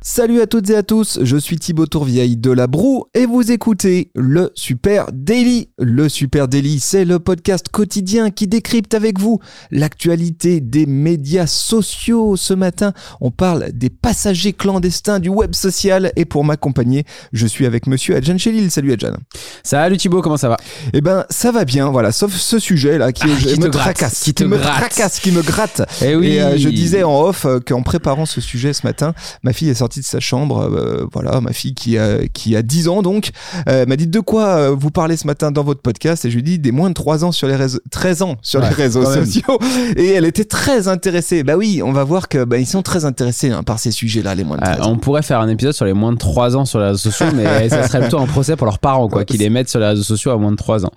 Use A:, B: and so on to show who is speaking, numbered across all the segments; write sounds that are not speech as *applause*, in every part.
A: Salut à toutes et à tous, je suis Thibaut Tourvieille de La Broue et vous écoutez le Super Daily. Le Super Daily, c'est le podcast quotidien qui décrypte avec vous l'actualité des médias sociaux. Ce matin, on parle des passagers clandestins du web social et pour m'accompagner, je suis avec monsieur Adjan Chelil. Salut Adjan.
B: Salut Thibaut, comment ça va?
A: Eh ben, ça va bien, voilà, sauf ce sujet là qui,
B: Ah, qui
A: me
B: gratte,
A: tracasse,
B: qui te
A: me
B: gratte.
A: tracasse, qui me gratte.
B: Eh oui.
A: Et euh, je disais en off euh, qu'en préparant ce sujet ce matin, ma fille est sortie de sa chambre. euh, voilà, ma fille qui a, qui a 10 ans donc, euh, m'a dit de quoi euh, vous parlez ce matin dans votre podcast? Et je lui dis des moins de 3 ans sur les réseaux, 13 ans sur les
B: Ouais,
A: réseaux sociaux. *laughs* Et elle était très intéressée. Bah oui, on va voir que bah, ils sont très intéressés hein, par ces sujets-là, les moins de
B: Euh,
A: 13 ans.
B: on pourrait faire un épisode sur les moins de 3 ans sur les réseaux sociaux, mais *laughs* ça serait plutôt un procès pour leurs parents, quoi, qui les mettent sur les réseaux sociaux à moins de 3 ans.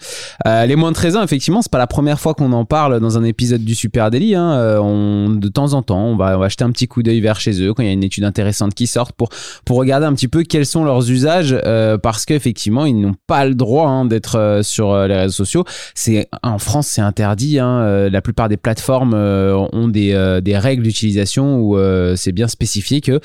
B: Les moins de 13 ans, effectivement, c'est pas la première fois qu'on en parle dans un épisode du Super Daily. Hein. On, de temps en temps, on va, on va jeter un petit coup d'œil vers chez eux quand il y a une étude intéressante qui sort pour, pour regarder un petit peu quels sont leurs usages, euh, parce qu'effectivement, ils n'ont pas le droit hein, d'être euh, sur euh, les réseaux sociaux. C'est en France, c'est interdit. Hein. Euh, La plupart des plateformes euh, ont des, des règles d'utilisation où c'est bien spécifié que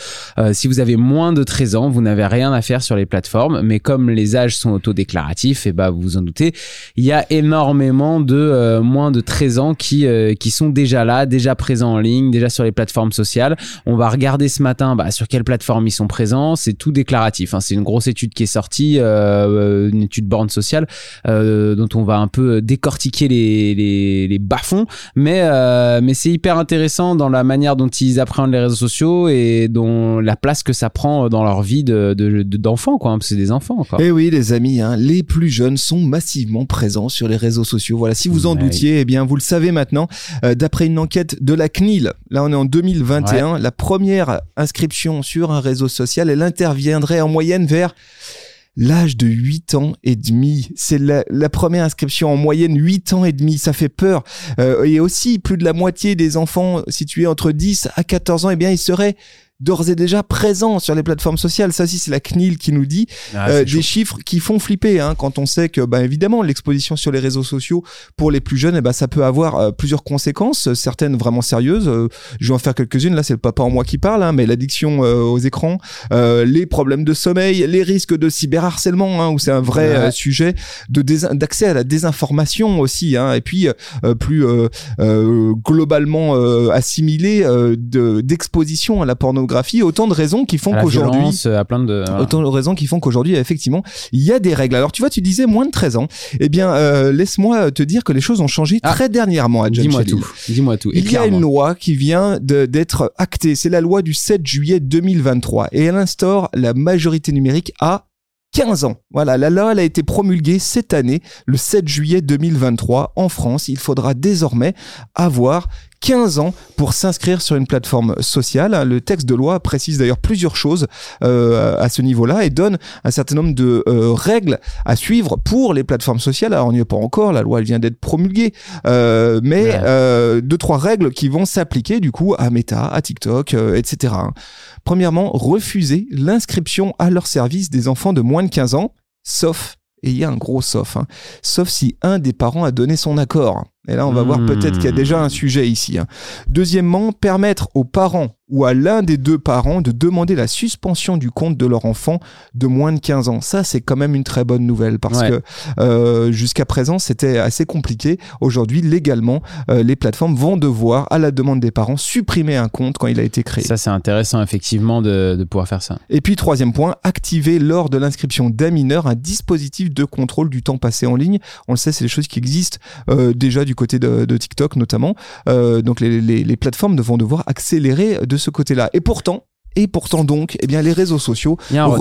B: si vous avez moins de 13 ans, vous n'avez rien à faire sur les plateformes. Mais comme les âges sont autodéclaratifs, et ben vous vous en doutez, il y a énormément de moins de 13 ans qui qui sont déjà là, déjà présents en ligne, déjà sur les plateformes sociales. On va regarder ce matin bah, sur quelle plateforme ils sont présents. C'est tout déclaratif. hein. C'est une grosse étude qui est sortie, euh, une étude borne sociale euh, dont on va un peu décortiquer les les, les bas-fonds. Mais euh, mais c'est hyper intéressant dans la manière dont ils appréhendent les réseaux sociaux et dont la place que ça prend dans leur vie de de- de- d'enfants quoi. hein, parce que c'est des enfants quoi.
A: Eh oui, les amis, hein, les plus jeunes sont massivement présents sur les réseaux sociaux. Voilà, si vous en
B: Ouais.
A: doutiez, eh bien, vous le savez maintenant. D'après une enquête de la CNIL, là, on est en 2021, la première inscription sur un réseau social, elle interviendrait en moyenne vers l'âge de 8 ans et demi. C'est la, la première inscription en moyenne 8 ans et demi. Ça fait peur. Euh, et aussi, plus de la moitié des enfants situés entre 10 à 14 ans, eh bien, ils seraient d'ores et déjà présents sur les plateformes sociales. Ça aussi, c'est la CNIL qui nous dit.
B: Ah,
A: Euh, des chiffres qui font flipper hein, quand on sait que bah, évidemment l'exposition sur les réseaux sociaux pour les plus jeunes eh ben, ça peut avoir euh, plusieurs conséquences certaines vraiment sérieuses Euh, je vais en faire quelques-unes là c'est le papa en moi qui parle hein, mais l'addiction euh, aux écrans euh, les problèmes de sommeil les risques de cyberharcèlement hein, où c'est un vrai
B: Ouais.
A: sujet de d'accès à la désinformation aussi hein, et puis euh, plus euh, euh, globalement assimilé euh, de- d'exposition à la pornographie autant de raisons qui font qu'aujourd'hui
B: violence, à plein de voilà.
A: Autant de raisons qui font qu'aujourd'hui, effectivement, il y a des règles. Alors, tu vois, tu disais moins de 13 ans. Eh bien, euh, laisse-moi te dire que les choses ont changé
B: Ah.
A: très dernièrement
B: Dis-moi tout. Dis-moi tout. Et
A: Il y a une loi qui vient d'être actée. C'est la loi du 7 juillet 2023. Et elle instaure la majorité numérique à 15 ans. Voilà, la loi elle a été promulguée cette année, le 7 juillet 2023, en France. Il faudra désormais avoir 15 ans pour s'inscrire sur une plateforme sociale. Le texte de loi précise d'ailleurs plusieurs choses euh, à ce niveau-là et donne un certain nombre de euh, règles à suivre pour les plateformes sociales. Alors on n'y est pas encore, la loi elle vient d'être promulguée, euh, mais
B: Ouais.
A: euh, deux trois règles qui vont s'appliquer du coup à Meta, à TikTok, euh, etc. Premièrement, refuser l'inscription à leur service des enfants de moins de 15 ans, sauf et il y a un gros sauf, hein, sauf si un des parents a donné son accord. Et là, on va voir
B: Hmm.
A: peut-être qu'il y a déjà un sujet ici. hein. Deuxièmement, permettre aux parents ou à l'un des deux parents de demander la suspension du compte de leur enfant de moins de 15 ans. Ça, c'est quand même une très bonne nouvelle parce
B: Ouais.
A: que euh, jusqu'à présent, c'était assez compliqué. Aujourd'hui, légalement, euh, les plateformes vont devoir, à la demande des parents, supprimer un compte quand il a été créé.
B: Ça, c'est intéressant, effectivement, de, de pouvoir faire ça.
A: Et puis troisième point, activer lors de l'inscription d'un mineur un dispositif de contrôle du temps passé en ligne. On le sait, c'est des choses qui existent euh, déjà du côté de, de TikTok notamment. Euh, donc les, les, les plateformes vont devoir accélérer de ce côté-là. Et pourtant, Et pourtant donc, eh bien, les réseaux sociaux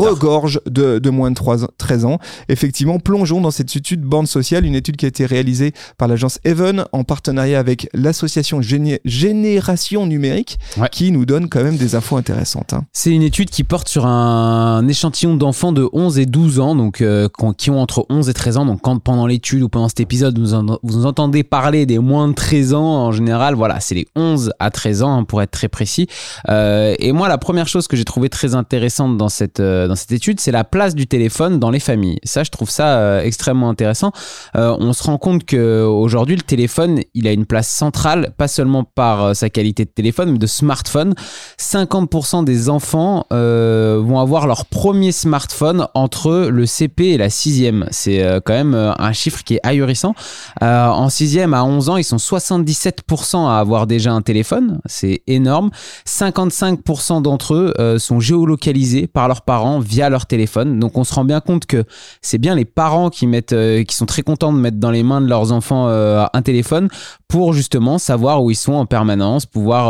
A: regorgent de, de moins de 3 13 ans. Effectivement, plongeons dans cette étude bande sociale, une étude qui a été réalisée par l'agence Even en partenariat avec l'association Géné- Génération Numérique,
B: Ouais.
A: qui nous donne quand même des infos intéressantes. hein.
B: C'est une étude qui porte sur un échantillon d'enfants de 11 et 12 ans, donc euh, qui ont entre 11 et 13 ans. Donc quand pendant l'étude ou pendant cet épisode vous, en- vous entendez parler des moins de 13 ans, en général, voilà, c'est les 11 à 13 ans hein, pour être très précis. Euh, et moi, la première chose que j'ai trouvé très intéressante dans cette, euh, dans cette étude, c'est la place du téléphone dans les familles. Ça, je trouve ça euh, extrêmement intéressant. Euh, on se rend compte que aujourd'hui, le téléphone, il a une place centrale, pas seulement par sa qualité de téléphone, mais de smartphone. 50% des enfants vont avoir leur premier smartphone entre le CP et la sixième. C'est quand même un chiffre qui est ahurissant. en sixième à 11 ans, ils sont 77% à avoir déjà un téléphone. C'est énorme. 55% d'entre eux euh, sont géolocalisés par leurs parents via leur téléphone. Donc on se rend bien compte que c'est bien les parents qui mettent, euh, qui sont très contents de mettre dans les mains de leurs enfants euh, un téléphone pour justement savoir où ils sont en permanence, pouvoir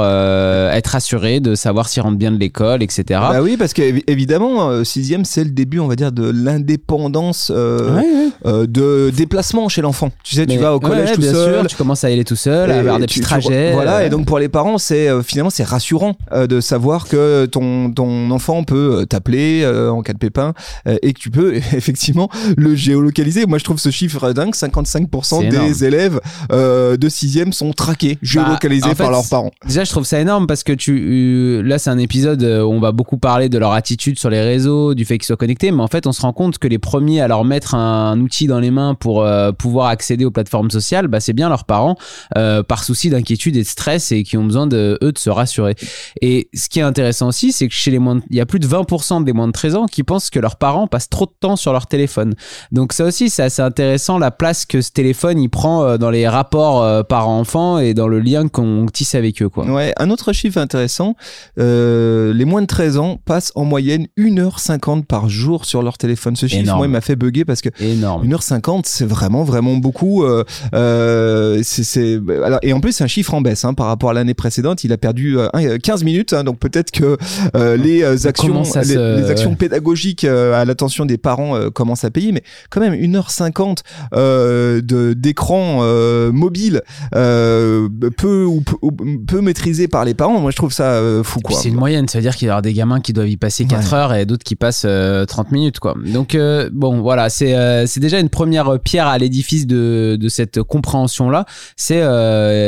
B: être assurés de savoir s'ils rentrent bien de l'école, etc.
A: Bah oui, parce qu'évidemment, sixième, c'est le début, on va dire, de l'indépendance de déplacement chez l'enfant. Tu sais, tu vas au collège tout seul.
B: tu commences à y aller tout seul, à avoir des petits trajets.
A: voilà, et donc pour les parents, c'est finalement c'est rassurant de savoir que ton, ton enfant peut euh, t'appeler euh, en cas de pépin euh, et que tu peux *laughs* effectivement le géolocaliser. Moi, je trouve ce chiffre dingue. 55% des élèves de 6 sont traqués, bah, géolocalisés par leurs parents.
B: Déjà, je trouve ça énorme parce que tu, là, c'est un épisode où on va beaucoup parler de leur attitude sur les réseaux, du fait qu'ils soient connectés, mais en fait, on se rend compte que les premiers à leur mettre un, outil dans les mains pour pouvoir accéder aux plateformes sociales, bah, c'est bien leurs parents, par souci d'inquiétude et de stress et qui ont besoin de eux de se rassurer. Et ce qui est intéressant aussi, c'est que chez les moins il y a plus de 20% des moins de 13 ans qui pensent que leurs parents passent trop de temps sur leur téléphone. Donc ça aussi, c'est assez intéressant la place que ce téléphone il prend euh, dans les rapports euh, parents-enfants et dans le lien qu'on tisse avec eux. Quoi.
A: Ouais, un autre chiffre intéressant, euh, les moins de 13 ans passent en moyenne 1h50 par jour sur leur téléphone. Ce chiffre, moi, il m'a fait bugger parce que
B: Énorme.
A: 1h50, c'est vraiment, vraiment beaucoup. c'est, alors, et en plus, c'est un chiffre en baisse hein, par rapport à l'année précédente. Il a perdu 15 minutes, hein, donc peut-être que euh, les euh, actions, les, actions pédagogiques euh, à l'attention des parents commencent à payer, mais quand même 1h50 de d'écran mobile peu ou peu, maîtrisé par les parents, moi je trouve ça fou quoi.
B: C'est une moyenne, ça veut dire qu'il y aura des gamins qui doivent y passer 4 heures et d'autres qui passent 30 minutes quoi. Donc bon voilà, c'est c'est déjà une première pierre à l'édifice de, de cette compréhension là, c'est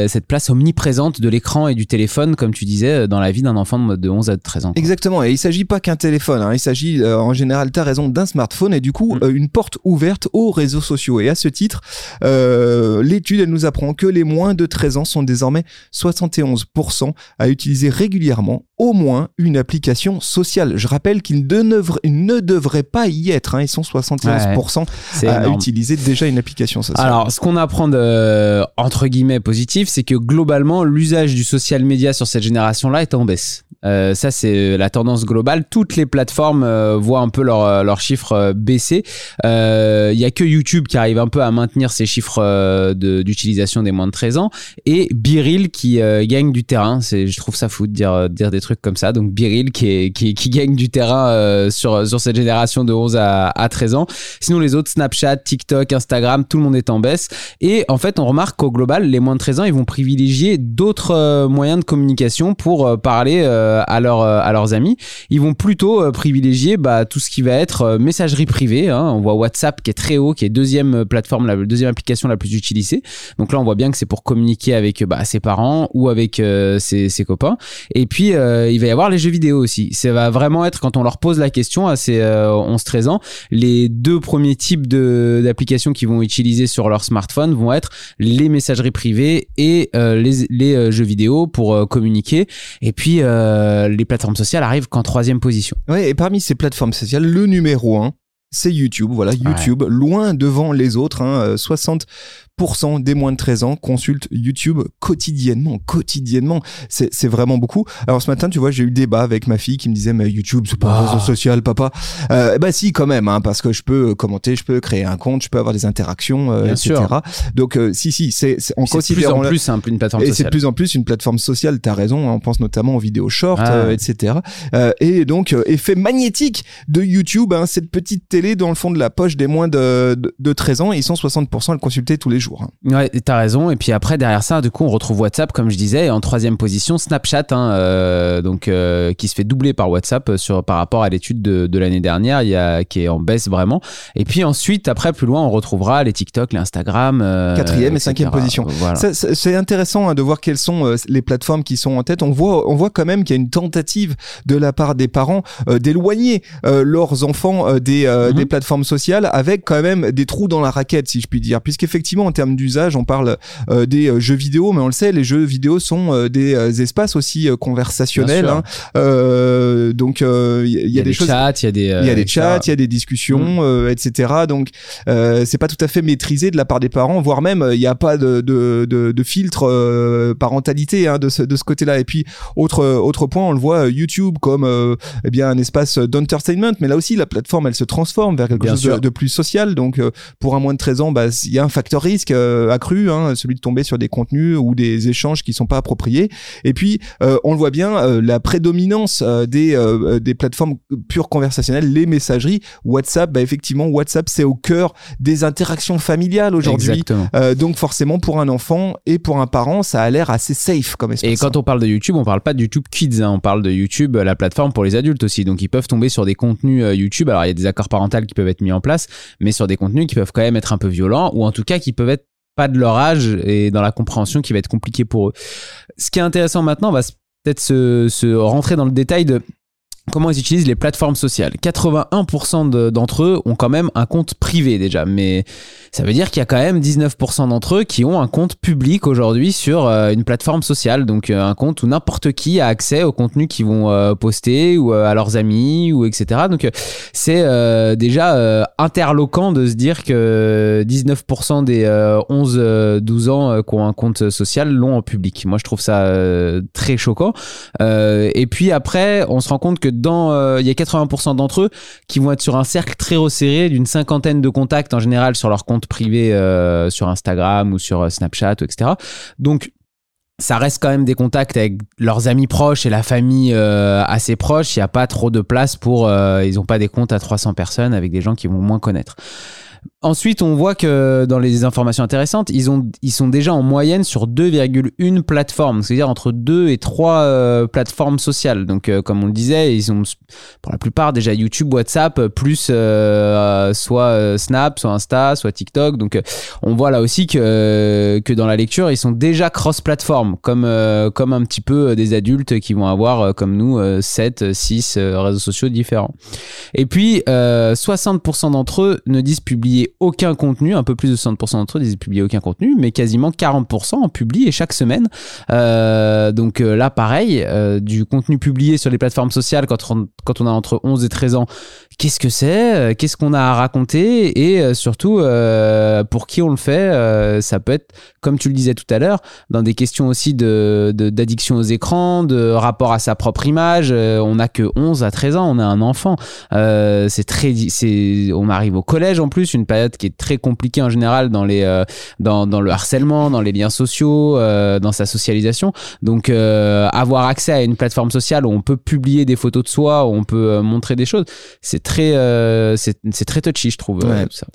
B: cette place omniprésente de l'écran et du téléphone comme tu disais dans la vie d'un enfant de 11 à 13 ans.
A: Exactement, et il s'agit pas qu'un téléphone, hein. il s'agit euh, en général, tu as raison, d'un smartphone et du coup mm. euh, une porte ouverte aux réseaux sociaux. Et à ce titre, euh, l'étude elle nous apprend que les moins de 13 ans sont désormais 71% à utiliser régulièrement au moins une application sociale. Je rappelle qu'ils ne, devraient pas y être, hein. ils sont 71% à utiliser déjà une application sociale.
B: Alors, ce qu'on apprend de, entre guillemets positif, c'est que globalement, l'usage du social media sur cette génération-là est en baisse. Euh, ça, c'est la tendance globale. Toutes les plateformes euh, voient un peu leurs leur chiffres euh, baisser. Il y a que YouTube qui arrive un peu à maintenir ses chiffres d'utilisation des moins de 13 ans. Et Biril qui gagne du terrain. Je trouve ça fou de dire, dire des trucs comme ça. Donc Biril qui, qui, qui, gagne du terrain sur, sur cette génération de 11 à, à 13 ans. Sinon, les autres, Snapchat, TikTok, Instagram, tout le monde est en baisse. Et en fait, on remarque qu'au global, les moins de 13 ans, ils vont privilégier d'autres moyens de communication pour parler euh, à, leur, euh, à leurs amis, ils vont plutôt euh, privilégier bah, tout ce qui va être messagerie privée. Hein. On voit WhatsApp qui est très haut, qui est deuxième plateforme, la deuxième application la plus utilisée. Donc là, on voit bien que c'est pour communiquer avec bah, ses parents ou avec ses, copains. Et puis, il va y avoir les jeux vidéo aussi. Ça va vraiment être, quand on leur pose la question à ces 11-13 ans, les deux premiers types d'applications qu'ils vont utiliser sur leur smartphone vont être les messageries privées et les jeux vidéo pour communiquer. Et puis, euh, les plateformes sociales arrivent qu'en troisième position.
A: Oui, et parmi ces plateformes sociales, le numéro un, c'est YouTube. Voilà, YouTube, loin devant les autres. Hein, 60 des moins de 13 ans consultent YouTube quotidiennement, quotidiennement. C'est vraiment beaucoup. Alors ce matin, tu vois, j'ai eu le débat avec ma fille qui me disait, mais YouTube, c'est pas un réseau ah. social, papa. Euh, bah si, quand même, hein, parce que je peux commenter, je peux créer un compte, je peux avoir des interactions, euh, etc. Donc euh, si, si, c'est on considère
B: de plus en plus hein, une plateforme
A: et c'est de plus en plus une plateforme sociale. T'as raison. Hein, on pense notamment aux vidéos short, ah. etc. et donc effet magnétique de YouTube, hein, cette petite télé dans le fond de la poche des moins de, de, de 13 ans et ils sont 60% à le consulter tous les jours. Hein.
B: Ouais, t'as raison. Et puis après, derrière ça, du coup, on retrouve WhatsApp, comme je disais, et en troisième position, Snapchat, hein, euh, donc euh, qui se fait doubler par WhatsApp euh, sur par rapport à l'étude de, de l'année dernière, il y a qui est en baisse vraiment. Et puis ensuite, après, plus loin, on retrouvera les TikTok, les Instagram, euh,
A: Quatrième et cinquième position.
B: Voilà.
A: C'est intéressant hein, de voir quelles sont les plateformes qui sont en tête. On voit, on voit quand même qu'il y a une tentative de la part des parents d'éloigner leurs enfants des,
B: Mhm.
A: des plateformes sociales avec quand même des trous dans la raquette, si je puis dire. Puisqu'effectivement, en termes d'usage, on parle euh, des euh, jeux vidéo, mais on le sait, les jeux vidéo sont euh, des espaces aussi conversationnels. Hein. Donc, il y, a- il y a des
B: des
A: choses.
B: chats, il y a des,
A: Il y a des chats, il y a des discussions, euh, etc. Donc, c'est pas tout à fait maîtrisé de la part des parents, voire même il n'y a pas de, de, de, de filtre parentalité hein, de ce, de ce côté-là. Et puis, autre, autre point, on le voit, YouTube comme euh, eh bien un espace d'entertainment, mais là aussi, la plateforme, elle se transforme vers quelque
B: Bien
A: chose de, plus social. Donc, euh, pour un moins de 13 ans, bah, il y a un facteur risque euh, accru, hein, celui de tomber sur des contenus ou des échanges qui sont pas appropriés. Et puis, euh, on le voit bien, euh, la prédominance des, des plateformes pures conversationnelles, les messageries, WhatsApp, bah, effectivement, WhatsApp, c'est au cœur des interactions familiales aujourd'hui. Donc forcément, pour un enfant et pour un parent, ça a l'air assez safe comme espace.
B: Et quand on parle de YouTube, on parle pas de YouTube Kids, hein, on parle de YouTube, la plateforme pour les adultes aussi. Donc ils peuvent tomber sur des contenus YouTube. Alors il y a des accords parentaux qui peuvent être mis en place, mais sur des contenus qui peuvent quand même être un peu violents ou en tout cas qui peuvent être pas de leur âge et dans la compréhension qui va être compliqué pour eux. Ce qui est intéressant maintenant, on va peut-être se, se rentrer dans le détail de comment ils utilisent les plateformes sociales? 81% de- d'entre eux ont quand même un compte privé déjà, mais ça veut dire qu'il y a quand même 19% d'entre eux qui ont un compte public aujourd'hui sur euh, une plateforme sociale, donc euh, un compte où n'importe qui a accès au contenu qu'ils vont euh, poster ou à leurs amis ou etc. Donc c'est déjà interloquant de se dire que 19% des 11-12 ans qui ont un compte social l'ont en public. Moi je trouve ça très choquant. Et puis après, on se rend compte que dans, euh, il y a 80% d'entre eux qui vont être sur un cercle très resserré d'une cinquantaine de contacts en général sur leur compte privé euh, sur Instagram ou sur euh, Snapchat, etc. Donc ça reste quand même des contacts avec leurs amis proches et la famille assez proche. Il n'y a pas trop de place pour. ils n'ont pas des comptes à 300 personnes avec des gens qui vont moins connaître. Ensuite, on voit que dans les informations intéressantes, ils, ont, ils sont déjà en moyenne sur 2,1 plateformes, c'est-à-dire entre 2 et 3 euh, plateformes sociales. Donc, euh, comme on le disait, ils ont pour la plupart déjà YouTube, WhatsApp, plus euh, soit euh, Snap, soit Insta, soit TikTok. Donc, on voit là aussi que, que dans la lecture, ils sont déjà cross-plateforme, comme, comme un petit peu des adultes qui vont avoir, comme nous, euh, 7, 6 euh, réseaux sociaux différents. Et puis, euh, 60% d'entre eux ne disent publier aucun contenu, un peu plus de 60% d'entre eux disent publier aucun contenu, mais quasiment 40% en publient et chaque semaine. Euh, donc euh, là, pareil, euh, du contenu publié sur les plateformes sociales quand on, a entre 11 et 13 ans, qu'est-ce que c'est Qu'est-ce qu'on a à raconter Et surtout, pour qui on le fait Ça peut être, comme tu le disais tout à l'heure, dans des questions aussi de, de- d'addiction aux écrans, de rapport à sa propre image. On n'a que 11 à 13 ans, on a un enfant. C'est très, on arrive au collège en plus, une période qui est très compliquée en général dans les, euh, dans, dans le harcèlement, dans les liens sociaux, euh, dans sa socialisation. Donc, euh, avoir accès à une plateforme sociale où on peut publier des photos de soi, où on peut montrer des choses, c'est très, c'est, très touchy, je trouve.
A: Ouais.
B: tout ça.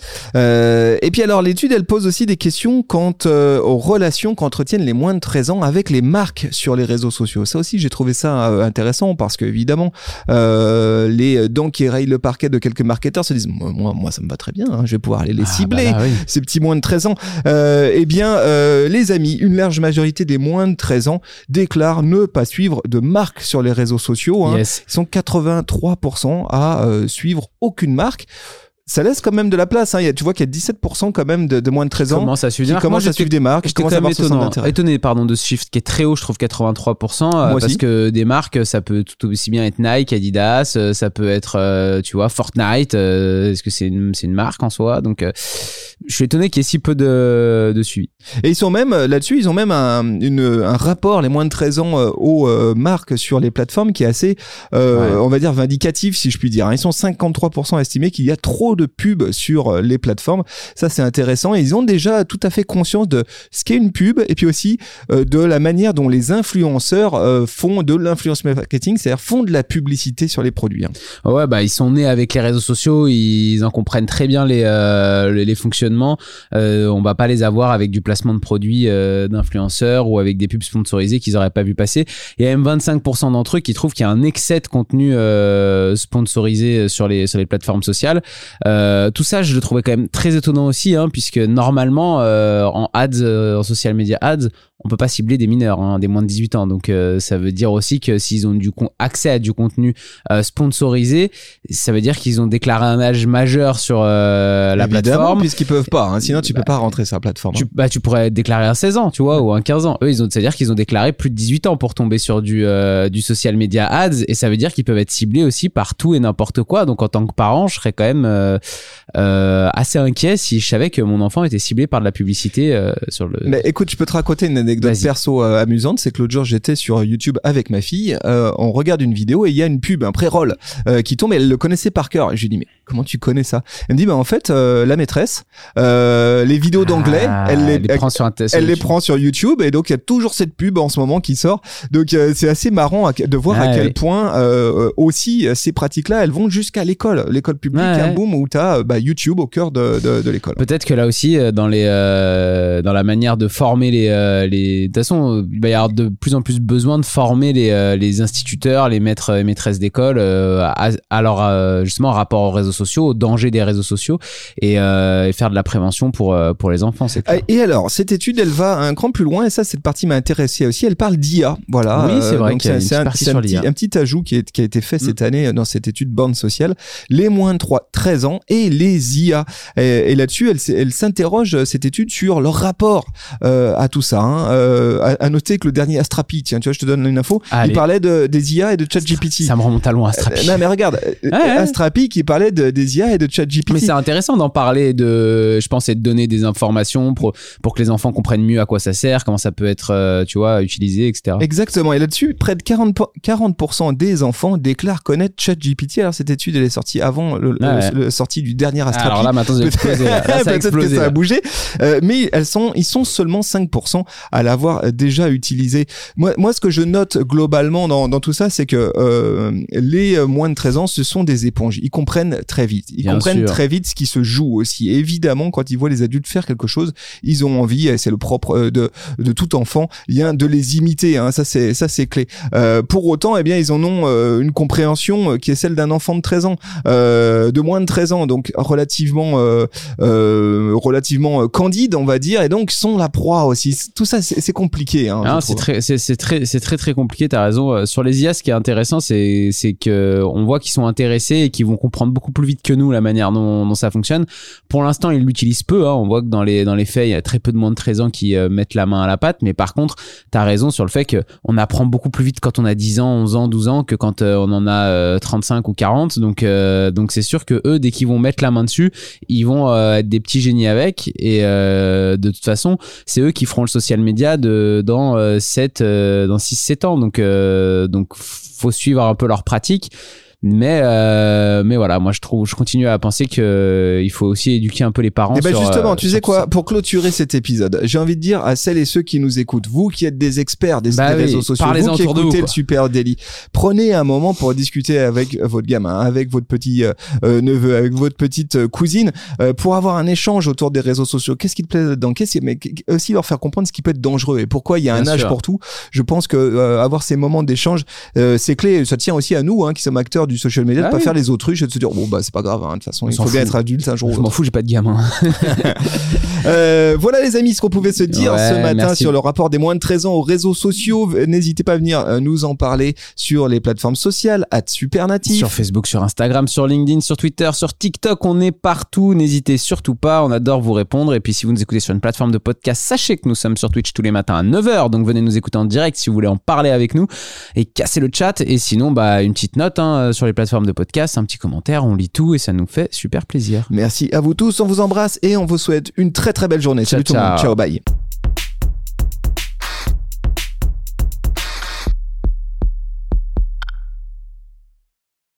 A: Et puis alors l'étude elle pose aussi des questions quant aux relations qu'entretiennent les moins de 13 ans avec les marques sur les réseaux sociaux. Ça aussi j'ai trouvé ça intéressant parce que évidemment les dents qui rayent le parquet de quelques marketeurs se disent moi moi, moi, ça me va très bien, hein, je vais pouvoir aller les
B: Ah,
A: cibler.
B: bah là, oui.
A: Ces petits moins de 13 ans, euh, eh bien, euh, les amis, une large majorité des moins de 13 ans déclarent ne pas suivre de marques sur les réseaux sociaux. Hein.
B: Yes.
A: Ils sont 83% à euh, suivre aucune marque. Ça laisse quand même de la place. Hein. Il y a, tu vois qu'il y a 17% quand même de, de moins de 13 ans
B: Commence à suivre
A: qui
B: des
A: commencent à suivre des marques, commencent
B: quand
A: à avoir
B: étonnant, étonné pardon, de ce chiffre qui est très haut, je trouve 83%, euh,
A: Moi
B: parce
A: aussi.
B: que des marques, ça peut tout aussi bien être Nike, Adidas, euh, ça peut être, euh, tu vois, Fortnite, est-ce que c'est une, c'est une marque en soi? Donc, je suis étonné qu'il y ait si peu de, de suivi.
A: Et ils sont même là-dessus, ils ont même un, une, un rapport les moins de 13 ans aux marques sur les plateformes qui est assez, euh, on va dire, vindicatif si je puis dire. Ils sont 53% estimés qu'il y a trop de pubs sur euh, les plateformes. Ça c'est intéressant. Ils ont déjà tout à fait conscience de ce qu'est une pub et puis aussi euh, de la manière dont les influenceurs euh, font de l'influence marketing, c'est-à-dire font de la publicité sur les produits. hein.
B: Ouais, bah ils sont nés avec les réseaux sociaux, ils en comprennent très bien les les, fonctionnements. On va pas les avoir avec du placement de produits d'influenceurs ou avec des pubs sponsorisées qu'ils auraient pas vu passer. Il y a même 25% d'entre eux qui trouvent qu'il y a un excès de contenu sponsorisé sur les sur les plateformes sociales. Euh, tout ça, je le trouvais quand même très étonnant aussi, hein, puisque normalement euh, en ads, euh, en social media ads, on peut pas cibler des mineurs, hein, des moins de 18 ans. Donc euh, ça veut dire aussi que s'ils ont du con- accès à du contenu euh, sponsorisé, ça veut dire qu'ils ont déclaré un âge majeur sur euh, la
A: Évidemment,
B: plateforme.
A: puisqu'ils peuvent pas. hein, sinon, tu peux pas rentrer sur la plateforme.
B: Tu, bah, tu pourrais déclarer un 16 ans, tu vois, ou un 15 ans. Eux, ils ont, c'est-à-dire qu'ils ont déclaré plus de 18 ans pour tomber sur du, euh, du social media ads, et ça veut dire qu'ils peuvent être ciblés aussi par tout et n'importe quoi. Donc, en tant que parent, je serais quand même euh, assez inquiet si je savais que mon enfant était ciblé par de la publicité euh, sur le.
A: Mais écoute, je peux te raconter une anecdote perso euh, amusante. C'est que l'autre jour, j'étais sur YouTube avec ma fille. euh, on regarde une vidéo et il y a une pub, un pré-roll euh, qui tombe. Et elle le connaissait par cœur. Et je lui dis mais comment tu connais ça? Elle me dit bah en fait euh, la maîtresse, euh, les vidéos d'anglais,
B: Ah,
A: elle les,
B: prend sur
A: les prend YouTube et donc il y a toujours cette pub en ce moment qui sort. Donc euh, c'est assez marrant à- de voir
B: Ah,
A: à quel point aussi ces pratiques-là, elles vont jusqu'à l'école, l'école publique,
B: Ouais,
A: un
B: ouais.
A: boom où tu as bah, YouTube au cœur de, de, de l'école.
B: Peut-être que là aussi, dans les dans la manière de former les les de toute façon, il va y avoir de plus en plus besoin de former les les instituteurs, les maîtres et maîtresses d'école à, à leur justement rapport aux réseaux sociaux, au danger des réseaux sociaux et, euh, et faire de la prévention pour euh, pour les enfants.
A: Et alors, cette étude, elle va un cran plus loin, et ça, cette partie m'a intéressé aussi. Elle parle d'IA, voilà.
B: Oui, c'est vrai y a
A: c'est- un, un un petit ajout qui, est, qui a été fait
B: Mm.
A: cette année dans cette étude borne sociale. Les moins de 3, 13 ans et les IA. Et, et là-dessus, elle, elle s'interroge, cette étude, sur leur rapport euh, à tout ça. Hein. Euh, à, à noter que le dernier Astrapi, tiens, tu vois, je te donne une info,
B: Allez.
A: il parlait de, des IA et de ChatGPT.
B: Ça me remonte à loin,
A: Euh,
B: Strapi.
A: non, mais regarde, euh,
B: ouais.
A: Astrapi qui parlait de, des IA et de ChatGPT.
B: Mais c'est intéressant d'en parler, de, je pense, et de donner des informations pour, pour que les enfants comprennent mieux à quoi ça sert, comment ça peut être, euh, tu vois, utilisé, etc.
A: Exactement. Et là-dessus, près de 40%, po- 40% des enfants déclarent connaître ChatGPT. Alors, cette étude, elle est sortie avant le,
B: Ah ouais.
A: le- le sortie du dernier Astrapi.
B: Alors là, maintenant, ça a explosé. Là, *laughs* Là, ça a
A: que ça a bougé. Euh, mais elles sont, ils sont seulement 5% à l'avoir euh, déjà utilisé. Moi, moi, ce que je note globalement dans, dans tout ça, c'est que euh, les moins de 13 ans, ce sont des éponges. Ils comprennent très vite. Ils
B: Bien
A: comprennent
B: sûr.
A: très vite ce qui se joue aussi. Évidemment, quand ils voient les adultes faire quelque chose, ils ont envie, et c'est le propre euh, de, de tout enfant, de les imiter. Hein. Ça, c'est ça, c'est clé. Euh, pour autant, eh bien, ils en ont euh, une compréhension euh, qui est celle d'un enfant de 13 ans, euh, de moins de 13 ans, donc relativement, euh, relativement candide, on va dire, et donc sont la proie aussi. Tout ça, c'est compliqué. Hein,
B: Ah, c'est très, c'est très, c'est très très compliqué. T'as raison. Sur les IA, ce qui est intéressant, c'est, c'est que on voit qu'ils sont intéressés et qu'ils vont comprendre beaucoup plus vite que nous la manière dont, ça fonctionne. Pour l'instant, ils l'utilisent peu. Hein. On voit que dans les dans les faits, il y a très peu de moins de 13 ans qui euh, mettent la main à la pâte. Mais par contre, t'as raison sur le fait que on apprend beaucoup plus vite quand on a 10 ans, 11 ans, 12 ans que quand euh, on en a euh, 35 ou 40. Donc euh, donc c'est sûr que eux, dès qu'ils vont mettre la main dessus, ils vont être des petits génies avec. Et de toute façon, c'est eux qui feront le social media de dans euh, 7 euh, dans 6 7 ans donc donc faut suivre un peu leur pratique mais euh, mais voilà moi je trouve je continue à penser que euh, il faut aussi éduquer un peu les parents
A: Et ben
B: sur,
A: justement,
B: euh,
A: tu sais quoi, pour clôturer cet épisode, j'ai envie de dire à celles et ceux qui nous écoutent, vous qui êtes des experts des,
B: Bah
A: des
B: oui,
A: réseaux sociaux, vous qui
B: vous,
A: écoutez le. Super Daily, prenez un moment pour discuter avec votre gamin, avec votre petit euh, euh, neveu, avec votre petite cousine, euh, pour avoir un échange autour des réseaux sociaux. Qu'est-ce qui te plaît dedans Qu'est-ce mais aussi leur faire comprendre ce qui peut être dangereux et pourquoi il y a un
B: Bien
A: âge
B: sûr.
A: pour tout. Je pense que euh, avoir ces moments d'échange, euh, c'est clé. Ça tient aussi à nous, hein, qui sommes acteurs du social media, de
B: Ah
A: pas
B: oui.
A: faire les autruches et de se dire bon bah c'est pas grave. hein, De toute façon,
B: On
A: il faut bien être adulte un jour ou
B: je m'en fous j'ai pas de gamin *laughs*
A: Euh, voilà les amis ce qu'on pouvait se dire
B: Ouais,
A: ce matin
B: merci.
A: sur le rapport des moins de 13 ans aux réseaux sociaux. N'hésitez pas à venir euh, nous en parler sur les plateformes sociales, à Supernatif.
B: sur Facebook, sur Instagram, sur LinkedIn, sur Twitter, sur TikTok, on est partout. N'hésitez surtout pas, on adore vous répondre. Et puis si vous nous écoutez sur une plateforme de podcast, sachez que nous sommes sur Twitch tous les matins à 9h. Donc venez nous écouter en direct si vous voulez en parler avec nous et casser le chat. Et sinon, bah, une petite note hein, sur sur les plateformes de podcast, un petit commentaire, on lit tout et ça nous fait super plaisir.
A: Merci à vous tous, on vous embrasse et on vous souhaite une très très belle journée. Salut tout le monde, ciao, bye.